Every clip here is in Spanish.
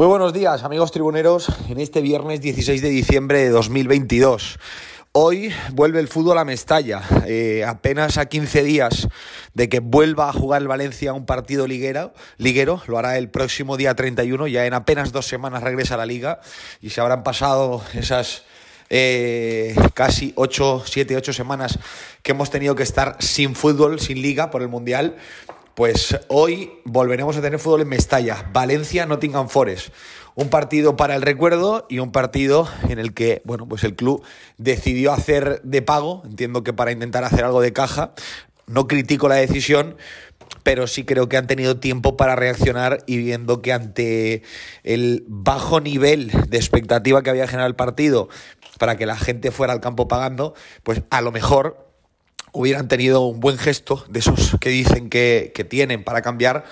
Muy buenos días, amigos tribuneros, en este viernes 16 de diciembre de 2022. Hoy vuelve el fútbol a Mestalla, eh, apenas a 15 días de que vuelva a jugar el Valencia un partido liguero, liguero, lo hará el próximo día 31, ya en apenas dos semanas regresa a la liga y se habrán pasado esas eh, casi 8, 7, 8 semanas que hemos tenido que estar sin fútbol, sin liga por el Mundial pues hoy volveremos a tener fútbol en Mestalla, Valencia, Nottingham Forest. Un partido para el recuerdo y un partido en el que, bueno, pues el club decidió hacer de pago, entiendo que para intentar hacer algo de caja. No critico la decisión, pero sí creo que han tenido tiempo para reaccionar y viendo que ante el bajo nivel de expectativa que había generado el partido para que la gente fuera al campo pagando, pues a lo mejor hubieran tenido un buen gesto de esos que dicen que, tienen para cambiar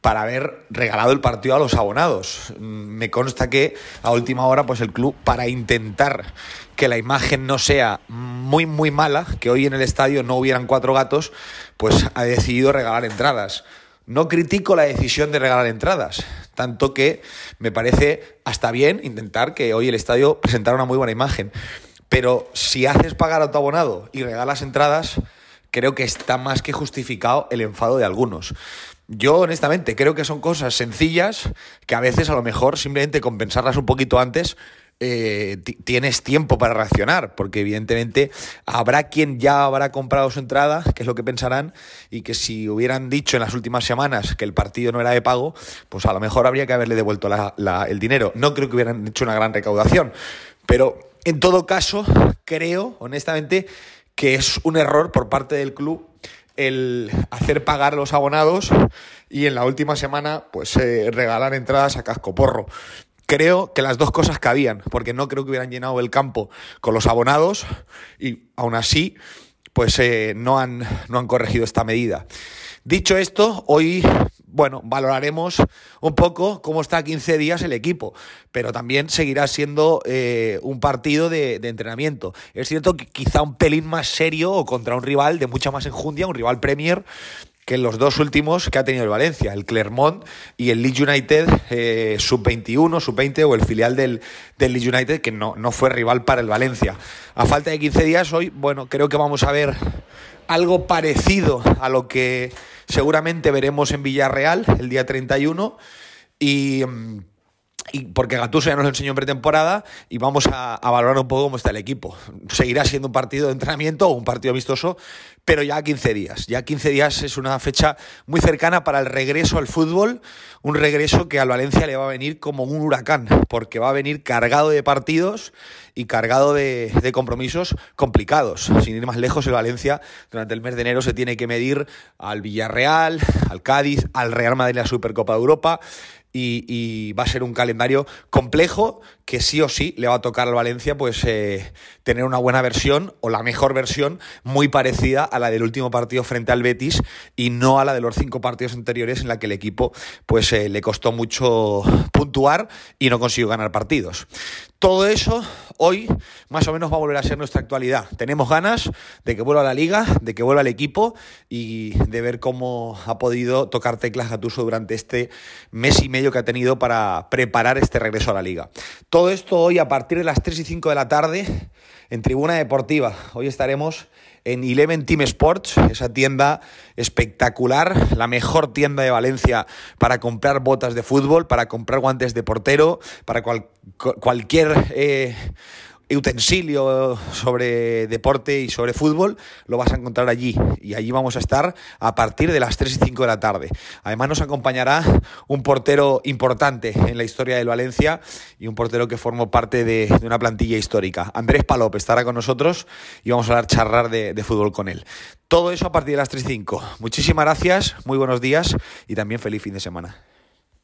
para haber regalado el partido a los abonados. Mm, me consta que a última hora, pues el club, para intentar que la imagen no sea muy, muy mala, que hoy en el estadio no hubieran cuatro gatos, pues ha decidido regalar entradas. No critico la decisión de regalar entradas, tanto que me parece hasta bien intentar que hoy el estadio presentara una muy buena imagen. Pero si haces pagar a tu abonado y regalas entradas, creo que está más que justificado el enfado de algunos. Yo honestamente creo que son cosas sencillas que a veces a lo mejor simplemente compensarlas un poquito antes eh, tienes tiempo para reaccionar, porque evidentemente habrá quien ya habrá comprado su entrada, que es lo que pensarán, y que si hubieran dicho en las últimas semanas que el partido no era de pago, pues a lo mejor habría que haberle devuelto el dinero. No creo que hubieran hecho una gran recaudación, pero en todo caso, creo, honestamente, que es un error por parte del club el hacer pagar a los abonados y en la última semana pues eh, regalar entradas a casco porro. Creo que las dos cosas cabían, porque no creo que hubieran llenado el campo con los abonados y aún así pues eh, no, han, no han corregido esta medida. Dicho esto, hoy bueno, valoraremos un poco cómo está a 15 días el equipo, pero también seguirá siendo eh, un partido de, entrenamiento. Es cierto que quizá un pelín más serio o contra un rival de mucha más enjundia, un rival Premier, que los dos últimos que ha tenido el Valencia, el Clermont y el Leeds United eh, sub-21, sub-20 o el filial del, del Leeds United, que no, no fue rival para el Valencia. A falta de 15 días hoy, bueno, creo que vamos a ver algo parecido a lo que seguramente veremos en Villarreal el día 31 y... Y porque Gatuso ya nos lo enseñó en pretemporada y vamos a, a, valorar un poco cómo está el equipo. Seguirá siendo un partido de entrenamiento o un partido amistoso, pero ya 15 días. Ya 15 días es una fecha muy cercana para el regreso al fútbol, un regreso que al Valencia le va a venir como un huracán, porque va a venir cargado de partidos y cargado de, de compromisos complicados. Sin ir más lejos, el Valencia durante el mes de enero se tiene que medir al Villarreal, al Cádiz, al Real Madrid en la Supercopa de Europa y, va a ser un calendario complejo que sí o sí le va a tocar al Valencia pues eh, tener una buena versión o la mejor versión muy parecida a la del último partido frente al Betis y no a la de los cinco partidos anteriores en la que el equipo pues eh, le costó mucho puntuar y no consiguió ganar partidos. Todo eso hoy más o menos va a volver a ser nuestra actualidad. Tenemos ganas de que vuelva la liga, de que vuelva el equipo y de ver cómo ha podido tocar teclas Gatuso durante este mes y medio que ha tenido para preparar este regreso a la liga. Todo esto hoy a partir de las 3 y 5 de la tarde en Tribuna Deportiva. Hoy estaremos en Eleven Team Sports, esa tienda espectacular, la mejor tienda de Valencia para comprar botas de fútbol, para comprar guantes de portero, para cualquier eh, utensilio sobre deporte y sobre fútbol, lo vas a encontrar allí. Y allí vamos a estar a partir de las 3 y 5 de la tarde. Además nos acompañará un portero importante en la historia del Valencia y un portero que formó parte de, una plantilla histórica. Andrés Palop estará con nosotros y vamos a hablar charrar de, de fútbol con él. Todo eso a partir de las 3 y 5. Muchísimas gracias, muy buenos días y también feliz fin de semana.